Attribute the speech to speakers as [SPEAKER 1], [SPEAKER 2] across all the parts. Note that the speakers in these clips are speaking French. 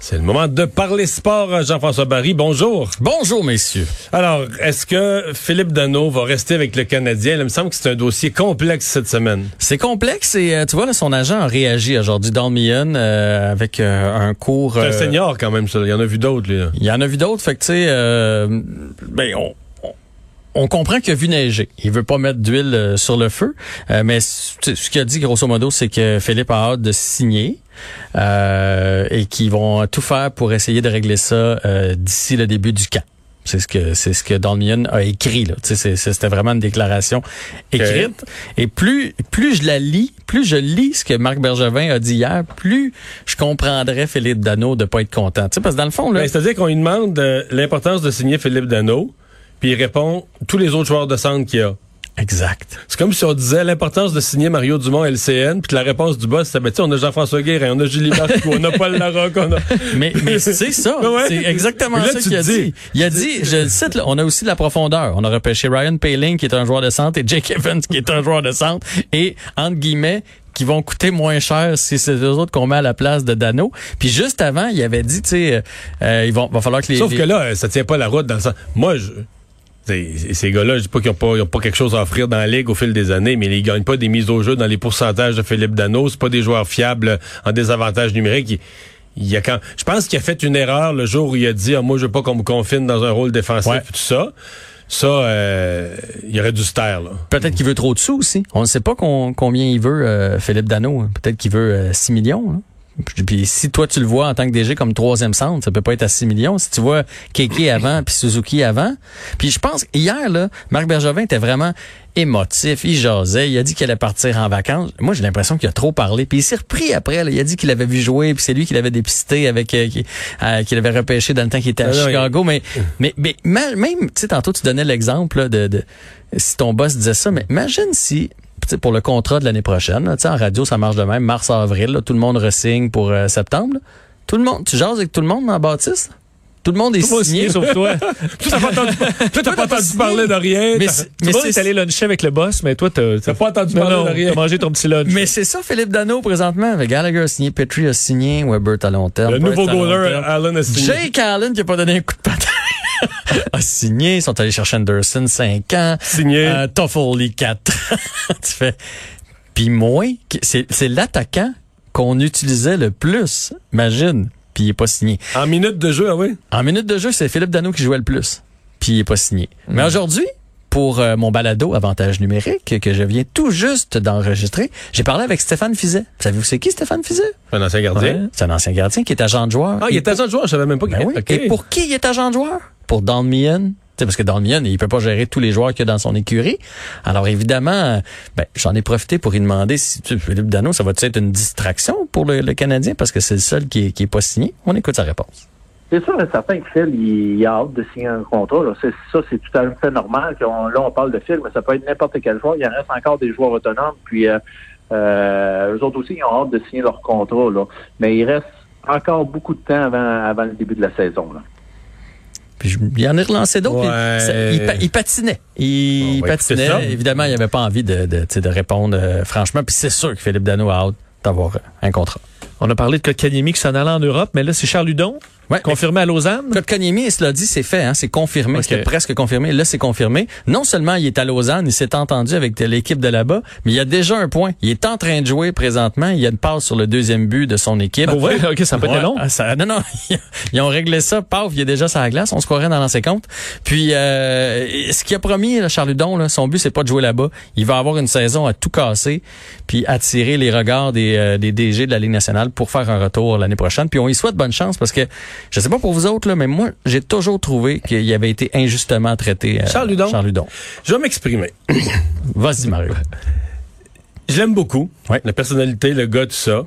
[SPEAKER 1] C'est le moment de parler sport. Jean-François Barry, bonjour.
[SPEAKER 2] Bonjour, messieurs.
[SPEAKER 1] Alors, est-ce que Philippe Dano va rester avec le Canadien? Il me semble que c'est un dossier complexe cette semaine.
[SPEAKER 2] C'est complexe et euh, tu vois, là, son agent a réagi aujourd'hui, Don Millon, euh, avec euh, un cours...
[SPEAKER 1] C'est un senior quand même, ça. Il y en a vu d'autres, lui.
[SPEAKER 2] Il y en a vu d'autres, fait que tu sais, ben, on, on comprend qu'il a vu neiger. Il veut pas mettre d'huile sur le feu, mais ce qu'il a dit grosso modo, c'est que Philippe a hâte de signer euh, et qu'ils vont tout faire pour essayer de régler ça euh, d'ici le début du camp. C'est ce que c'est ce que a écrit là. C'était vraiment une déclaration écrite. Et plus plus je la lis, plus je lis ce que Marc Bergevin a dit hier, plus je comprendrais Philippe Dano de pas être content. parce que dans le fond là,
[SPEAKER 1] ben, c'est-à-dire qu'on lui demande l'importance de signer Philippe Dano, puis il répond tous les autres joueurs de centre qu'il y a.
[SPEAKER 2] Exact.
[SPEAKER 1] C'est comme si on disait l'importance de signer Mario Dumont LCN, puis la réponse du boss, c'est ben, on a Jean-François Guérin, on a Julie Marcoux, on a Paul Larocque, on a...
[SPEAKER 2] Mais, mais c'est ça. C'est exactement ça qu'il a dit. Il a dit, je le cite, là, on a aussi de la profondeur. On a repêché Ryan Paling, qui est un joueur de centre, et Jake Evans, qui est un joueur de centre, et, entre guillemets, qui vont coûter moins cher si c'est eux autres qu'on met à la place de Dano. Puis juste avant, il avait dit, tu sais, euh, il va, va falloir que les...
[SPEAKER 1] Sauf que là, ça tient pas la route dans le sens... Moi, je ces gars-là, je dis pas qu'ils n'ont pas, quelque chose à offrir dans la ligue au fil des années, mais ils gagnent pas des mises au jeu dans les pourcentages de Philippe Dano. C'est pas des joueurs fiables en désavantage numérique. Il, a quand, je pense qu'il a fait une erreur le jour où il a dit ah, moi je veux pas qu'on me confine dans un rôle défensif et tout ça. Ça, euh, il aurait dû se taire.
[SPEAKER 2] Peut-être qu'il veut trop de sous aussi. On ne sait pas combien il veut euh, Philippe Dano. Peut-être qu'il veut 6 euh, millions. Puis si toi tu le vois en tant que DG comme troisième centre, ça peut pas être à 6 millions. Si tu vois Keke avant puis Suzuki avant. Puis je pense hier là, Marc Bergevin était vraiment émotif, il jasait, il a dit qu'il allait partir en vacances. Moi, j'ai l'impression qu'il a trop parlé. Puis il s'est repris après. Là. Il a dit qu'il avait vu jouer, puis c'est lui qui l'avait dépisté avec, euh, euh, qu'il avait repêché dans le temps qu'il était à ah Chicago. Mais, mais, mais, même, tu sais, tantôt tu donnais l'exemple de, de si ton boss disait ça, mais imagine si pour le contrat de l'année prochaine. en radio, ça marche de même. Mars-avril, tout le monde resigne pour euh, septembre. Tout le monde, tu jases avec tout le monde en bâtisse? Tout le monde est signé.
[SPEAKER 1] sauf toi. tu n'as pas entendu, pas entendu parler de rien.
[SPEAKER 3] Mais tout le monde est allé luncher avec le boss, mais toi, tu n'as pas entendu parler de rien. Tu mangé ton petit lunch.
[SPEAKER 2] Mais c'est ça, Philippe Dano, présentement. Avec Gallagher a signé, Petrie a signé, Weber à long terme.
[SPEAKER 1] Le nouveau goaler, Allen a signé.
[SPEAKER 2] Jake Allen qui a pas donné un coup de patin. a signé. Ils sont allés chercher Anderson 5 ans.
[SPEAKER 1] Signé.
[SPEAKER 2] Euh, Toffoli 4 tu fais. Puis moi, c'est l'attaquant qu'on utilisait le plus. Imagine. Puis il est pas signé.
[SPEAKER 1] En minute de jeu, ah oui?
[SPEAKER 2] En minute de jeu, c'est Philippe Dano qui jouait le plus. Puis il est pas signé. Mais hmm. aujourd'hui, pour euh, mon balado Avantage numérique que je viens tout juste d'enregistrer, j'ai parlé avec Stéphane Fizet. Savez-vous c'est qui Stéphane Fizet?
[SPEAKER 1] Un ancien gardien.
[SPEAKER 2] c'est un ancien gardien qui est agent de joueur.
[SPEAKER 1] Ah, il est agent de joueur, je savais même pas
[SPEAKER 2] ben Et pour qui il est agent de joueur? Pour Don Meehan. parce que Don Meehan, il peut pas gérer tous les joueurs qu'il y a dans son écurie. Alors évidemment, ben, j'en ai profité pour lui demander si Philippe Dano, ça va être une distraction pour le, Canadien? Parce que c'est le seul qui est, qui est pas signé. On écoute sa réponse.
[SPEAKER 4] C'est sûr et certain que Phil, il, a hâte de signer un contrat. C'est, ça, c'est tout à fait normal. Qu'on, là, on parle de Phil, mais ça peut être n'importe quel joueur. Il en reste encore des joueurs autonomes. Puis, euh, euh, eux autres aussi, ils ont hâte de signer leur contrat. Là. Mais il reste encore beaucoup de temps avant, avant le début de la saison. Là.
[SPEAKER 2] Puis il en a relancé d'autres. il, patinait. Il, patinait. Évidemment, il n'avait pas envie de, de, de répondre euh, franchement. Puis c'est sûr que Philippe Dano a hâte d'avoir un contrat.
[SPEAKER 3] On a parlé de Kotkaniemi qui s'en allait en Europe, mais là, c'est Charles Ludon. Ouais, confirmé à Lausanne?
[SPEAKER 2] Kotkaniemi, cela dit, c'est fait, hein, c'est confirmé, c'était presque confirmé. Là, c'est confirmé. Non seulement il est à Lausanne, il s'est entendu avec l'équipe de là-bas, mais il y a déjà un point. Il est en train de jouer présentement. Il y a une passe sur le deuxième but de son équipe.
[SPEAKER 3] Ouais, ok, ça peut être long.
[SPEAKER 2] Ça, non, non, ils ont réglé ça. Paf, il est déjà sur la glace. On se croirait dans l'ancien compte. Puis, euh, ce qu'il a promis, là, Charles Ludon, là, son but, c'est pas de jouer là-bas. Il va avoir une saison à tout casser, puis attirer les regards des, euh, des DG de la Ligue nationale pour faire un retour l'année prochaine. Puis on y souhaite bonne chance parce que je sais pas pour vous autres là, mais moi j'ai toujours trouvé qu'il avait été injustement traité.
[SPEAKER 1] Euh, Charles Ludon.
[SPEAKER 2] Charles Ludon.
[SPEAKER 1] Je vais m'exprimer.
[SPEAKER 2] Vas-y Mario.
[SPEAKER 1] Je l'aime beaucoup. Ouais. La personnalité, le gars, tout ça.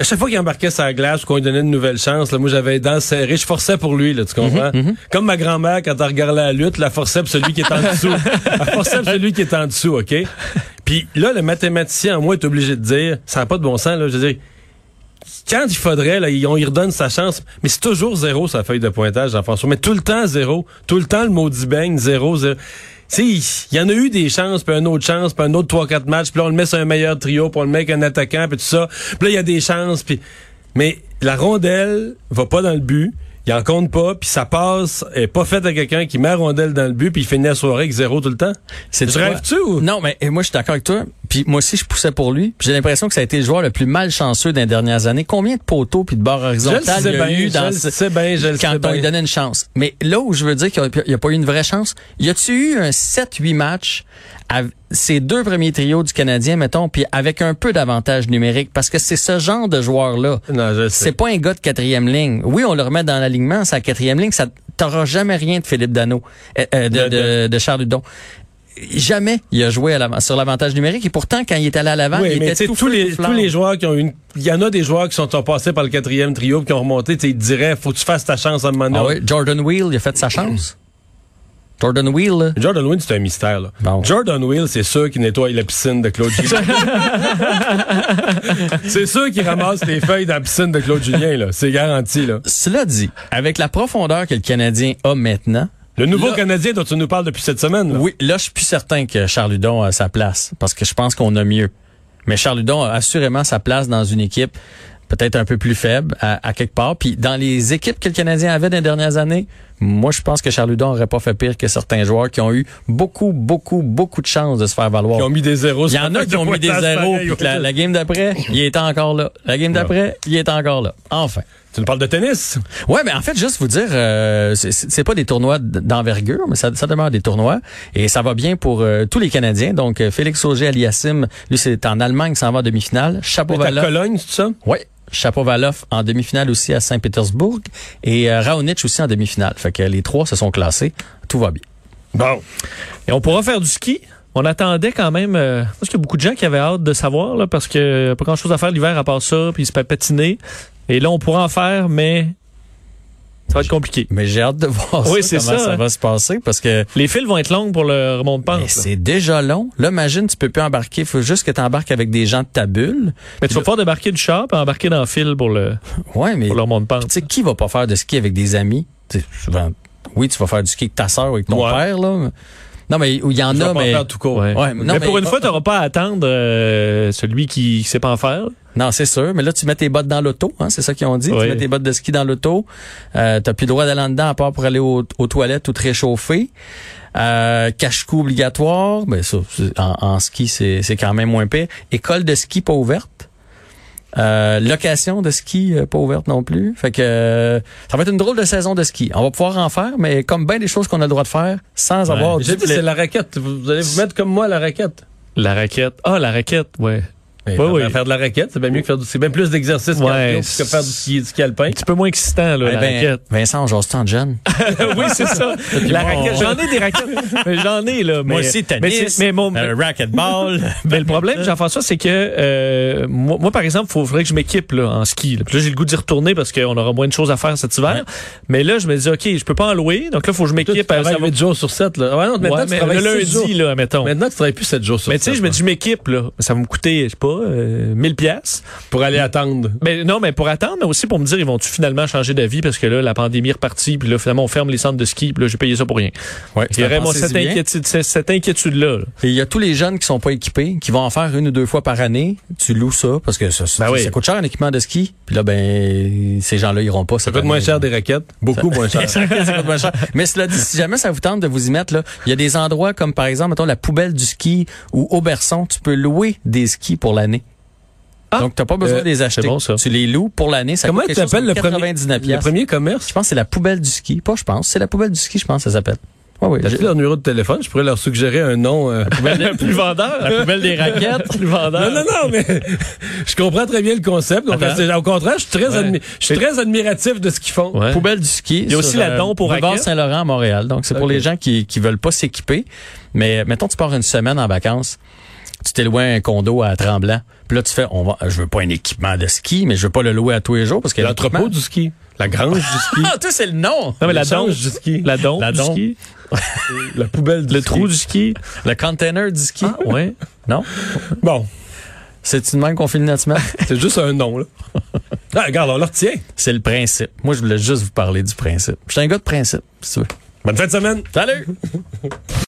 [SPEAKER 1] À chaque fois qu'il embarquait sa glace ou qu'on lui donnait une nouvelle chance, là, moi j'avais dents serrées, je forçais pour lui, là, tu comprends? Mhm, mhm. Comme ma grand-mère, quand elle regardait la lutte, la forçait pour celui qui est en dessous. elle forçait pour celui qui est en dessous, OK? Puis là, le mathématicien en moi est obligé de dire, ça n'a pas de bon sens, là, je veux dire, quand il faudrait, là, on y redonne sa chance. Mais c'est toujours zéro sa feuille de pointage, Jean-François. Mais tout le temps zéro. Tout le temps le maudit bang, zéro, zéro. il y en a eu des chances, puis un autre chance, puis un autre 3-4 matchs, puis là, on le met sur un meilleur trio, puis on le met avec un attaquant, puis tout ça. Puis là, il y a des chances, puis... Mais la rondelle va pas dans le but il en compte pas, puis ça passe, est pas fait à quelqu'un qui met la rondelle dans le but, puis il finit la soirée avec zéro tout le temps. C'est tu rêves-tu ou?
[SPEAKER 2] Non, mais moi, je suis d'accord avec toi. Puis moi aussi, je poussais pour lui. J'ai l'impression que ça a été le joueur le plus malchanceux des dernières années. Combien de poteaux puis de barres horizontales il y a eu dans
[SPEAKER 1] bien, je
[SPEAKER 2] quand on lui donnait une chance? Mais là où je veux dire qu'il n'y a, pas eu une vraie chance, y a-tu eu un 7-8 matchs ces deux premiers trios du Canadien, mettons, puis avec un peu d'avantage numérique, parce que c'est ce genre de joueur-là. C'est pas un gars de quatrième ligne. Oui, on le remet dans l'alignement, c'est la quatrième ligne, ça t'auras jamais rien de Philippe Dano, euh, euh, de, de, de, Charles Dudon jamais il a joué à sur l'avantage numérique et pourtant quand il est allé à l'avant il était tout
[SPEAKER 1] tous les tous les joueurs qui ont une il y en a des joueurs qui sont passés par le quatrième trio qui ont remonté tu ils diraient faut que tu fasses ta chance à un moment
[SPEAKER 2] donné. Ah oui, Jordan Wheel il a fait sa chance Jordan Wheel.
[SPEAKER 1] Jordan Wheel, c'est un mystère. Là. Jordan Wheel, c'est ceux qui nettoient la piscine de Claude Julien. c'est ceux qui ramassent les feuilles dans la piscine de Claude Julien. Là. C'est garanti. Là.
[SPEAKER 2] Cela dit, avec la profondeur que le Canadien a maintenant,
[SPEAKER 1] le nouveau Canadien dont tu nous parles depuis cette semaine.
[SPEAKER 2] Oui, là, je suis plus certain que Charles Ludon a sa place parce que je pense qu'on a mieux. Mais Charles Ludon a assurément sa place dans une équipe peut-être un peu plus faible à, quelque part. Puis dans les équipes que le Canadien avait dans les dernières années, moi, je pense que Charles Ludon aurait pas fait pire que certains joueurs qui ont eu beaucoup, beaucoup, beaucoup de chances de se faire valoir.
[SPEAKER 1] Qui ont mis des zéros.
[SPEAKER 2] Il y en a qui ont mis des zéros. La, la, game d'après, il est encore là. La game d'après, il est encore là. Enfin.
[SPEAKER 1] Tu nous parles de tennis?
[SPEAKER 2] Ouais, mais en fait, juste vous dire, euh, c'est pas des tournois d'envergure, mais ça, ça, demeure des tournois. Et ça va bien pour euh, tous les Canadiens. Donc, euh, Félix Auger-Aliassime, lui, c'est en Allemagne, s'en va en demi-finale.
[SPEAKER 1] Chapeau à Cologne, c'est ça?
[SPEAKER 2] Oui. Chapovalov en demi-finale aussi à Saint-Pétersbourg et euh, Raonic aussi en demi-finale. Fait que les trois se sont classés. Tout va bien.
[SPEAKER 3] Bon. Et on pourra faire du ski. On attendait quand même, euh, parce qu'il y a beaucoup de gens qui avaient hâte de savoir, là, parce que pas grand chose à faire l'hiver à part ça, puis se peut patiner. Et là, on pourra en faire, mais ça va être compliqué.
[SPEAKER 2] Mais j'ai hâte de voir
[SPEAKER 3] oui,
[SPEAKER 2] ça,
[SPEAKER 3] comment
[SPEAKER 2] ça, va se passer parce que
[SPEAKER 3] les fils vont être longs pour le remonte-pente.
[SPEAKER 2] C'est déjà long. Là, imagine, tu peux plus embarquer. Il faut juste que tu embarques avec des gens de ta bulle.
[SPEAKER 3] Mais tu vas pouvoir débarquer du char et embarquer dans le fil pour le,
[SPEAKER 2] ouais, mais,
[SPEAKER 3] pour le remonte-pente.
[SPEAKER 2] Tu sais, qui va pas faire de ski avec des amis? souvent, oui, tu vas faire du ski avec ta soeur ou avec ton père, là. Non, mais il y en a, mais.
[SPEAKER 1] tout court.
[SPEAKER 3] Ouais. mais, pour une fois, tu n'auras pas à attendre euh, celui qui ne sait pas en faire.
[SPEAKER 2] Non, c'est sûr. Mais là, tu mets tes bottes dans l'auto, hein, c'est ça qu'ils ont dit. Tu mets tes bottes de ski dans l'auto. Euh, t'as plus le droit d'aller en dedans à part pour aller aux, toilettes ou te réchauffer. Euh, cache-cou obligatoire. Ben ça, en, en ski, c'est quand même moins pire. École de ski pas ouverte. Euh, location de ski euh, pas ouverte non plus. Fait que euh, ça va être une drôle de saison de ski. On va pouvoir en faire, mais comme bien des choses qu'on a le droit de faire sans avoir.
[SPEAKER 1] J'ai dit c'est la raquette. Vous allez vous mettre comme moi la raquette.
[SPEAKER 3] La raquette. Ah, la raquette, ouais.
[SPEAKER 1] Faire de la raquette, c'est bien mieux que faire du, c'est bien plus d'exercice que faire du ski, du ski alpin. Un
[SPEAKER 3] petit peu moins excitant, là, la ben, raquette.
[SPEAKER 2] Vincent, j'ose tant de jeune?
[SPEAKER 3] oui, c'est ça. la raquette. J'en ai des raquettes. j'en ai, là.
[SPEAKER 2] Mais, moi aussi, tennis. Mais, mais mon, euh, racquetball.
[SPEAKER 3] mais le problème, Jean-François, c'est que, euh, moi, moi, par exemple, il faudrait que je m'équipe, là, en ski. Là. Puis là, j'ai le goût d'y retourner parce qu'on aura moins de choses à faire cet hiver. Mais là, je me dis, OK, je peux pas en louer. Donc là, il faut que je m'équipe. Tu
[SPEAKER 1] travailles 8 jours sur 7, là.
[SPEAKER 3] Ouais, non, maintenant, tu travailles le lundi, là, mettons.
[SPEAKER 1] Maintenant, tu travailles plus 7 jours sur 7.
[SPEAKER 3] Mais tu sais, je me dis, je m'équipe, là. Ça va me coûter, je sais pas, 1000 pièces
[SPEAKER 1] pour aller attendre.
[SPEAKER 3] Mais non, mais pour attendre, mais aussi pour me dire ils vont-tu finalement changer d'avis parce que là la pandémie est repartie puis là finalement on ferme les centres de ski puis là j'ai payé ça pour rien.
[SPEAKER 2] Ouais, il y aurait
[SPEAKER 3] cette, inquiétude, cette inquiétude là.
[SPEAKER 2] Et il y a tous les jeunes qui sont pas équipés, qui vont en faire une ou deux fois par année. Tu loues ça parce que ça, ben ça coûte cher un équipement de ski. Puis là ben ces gens-là iront pas.
[SPEAKER 1] Ça coûte moins cher des raquettes, beaucoup moins cher. ça
[SPEAKER 2] coûte moins cher. Mais cela dit, si jamais ça vous tente de vous y mettre là, il y a des endroits comme par exemple mettons la poubelle du ski ou Auberson, tu peux louer des skis pour l'année. Ah, Donc, tu n'as pas besoin euh, de les acheter. Bon, ça. Tu les loues pour l'année. Ça
[SPEAKER 1] Comment tu appelles le, premier, le premier commerce?
[SPEAKER 2] Je pense que c'est la poubelle du ski. Pas je pense. C'est la poubelle du ski, je pense, ça s'appelle.
[SPEAKER 1] Oui, J'ai leur numéro de téléphone, je pourrais leur suggérer un nom.
[SPEAKER 3] Euh... La plus vendeur. La poubelle des raquettes, plus vendeur.
[SPEAKER 1] Non, non, non, mais je comprends très bien le concept. Donc, au contraire, je suis très, je suis très admiratif de ce qu'ils font.
[SPEAKER 2] Poubelle du ski.
[SPEAKER 3] Il y a aussi la don pour
[SPEAKER 2] raquettes. Saint-Laurent à Montréal. Donc, c'est pour les gens qui, qui veulent pas s'équiper. Mais mettons, tu pars une semaine en vacances tu t'es loué un condo à Tremblant. Puis là, tu fais, on va, je veux pas un équipement de ski, mais je veux pas le louer à tous les jours parce que
[SPEAKER 1] l'entrepôt du ski. La grange du ski.
[SPEAKER 2] Ah, toi, c'est le nom.
[SPEAKER 3] Non, mais la donge du ski. La donge du ski.
[SPEAKER 1] la poubelle du
[SPEAKER 3] Le trou du ski.
[SPEAKER 2] Le container du ski.
[SPEAKER 3] Ah, ouais.
[SPEAKER 2] Non?
[SPEAKER 1] Bon.
[SPEAKER 2] C'est une même qu'on finit?
[SPEAKER 1] C'est juste un nom, là. Ah, regarde, on le retient.
[SPEAKER 2] C'est le principe. Moi, je voulais juste vous parler du principe. Je suis un gars de principe, si tu veux.
[SPEAKER 1] Bonne fin de semaine.
[SPEAKER 2] Salut!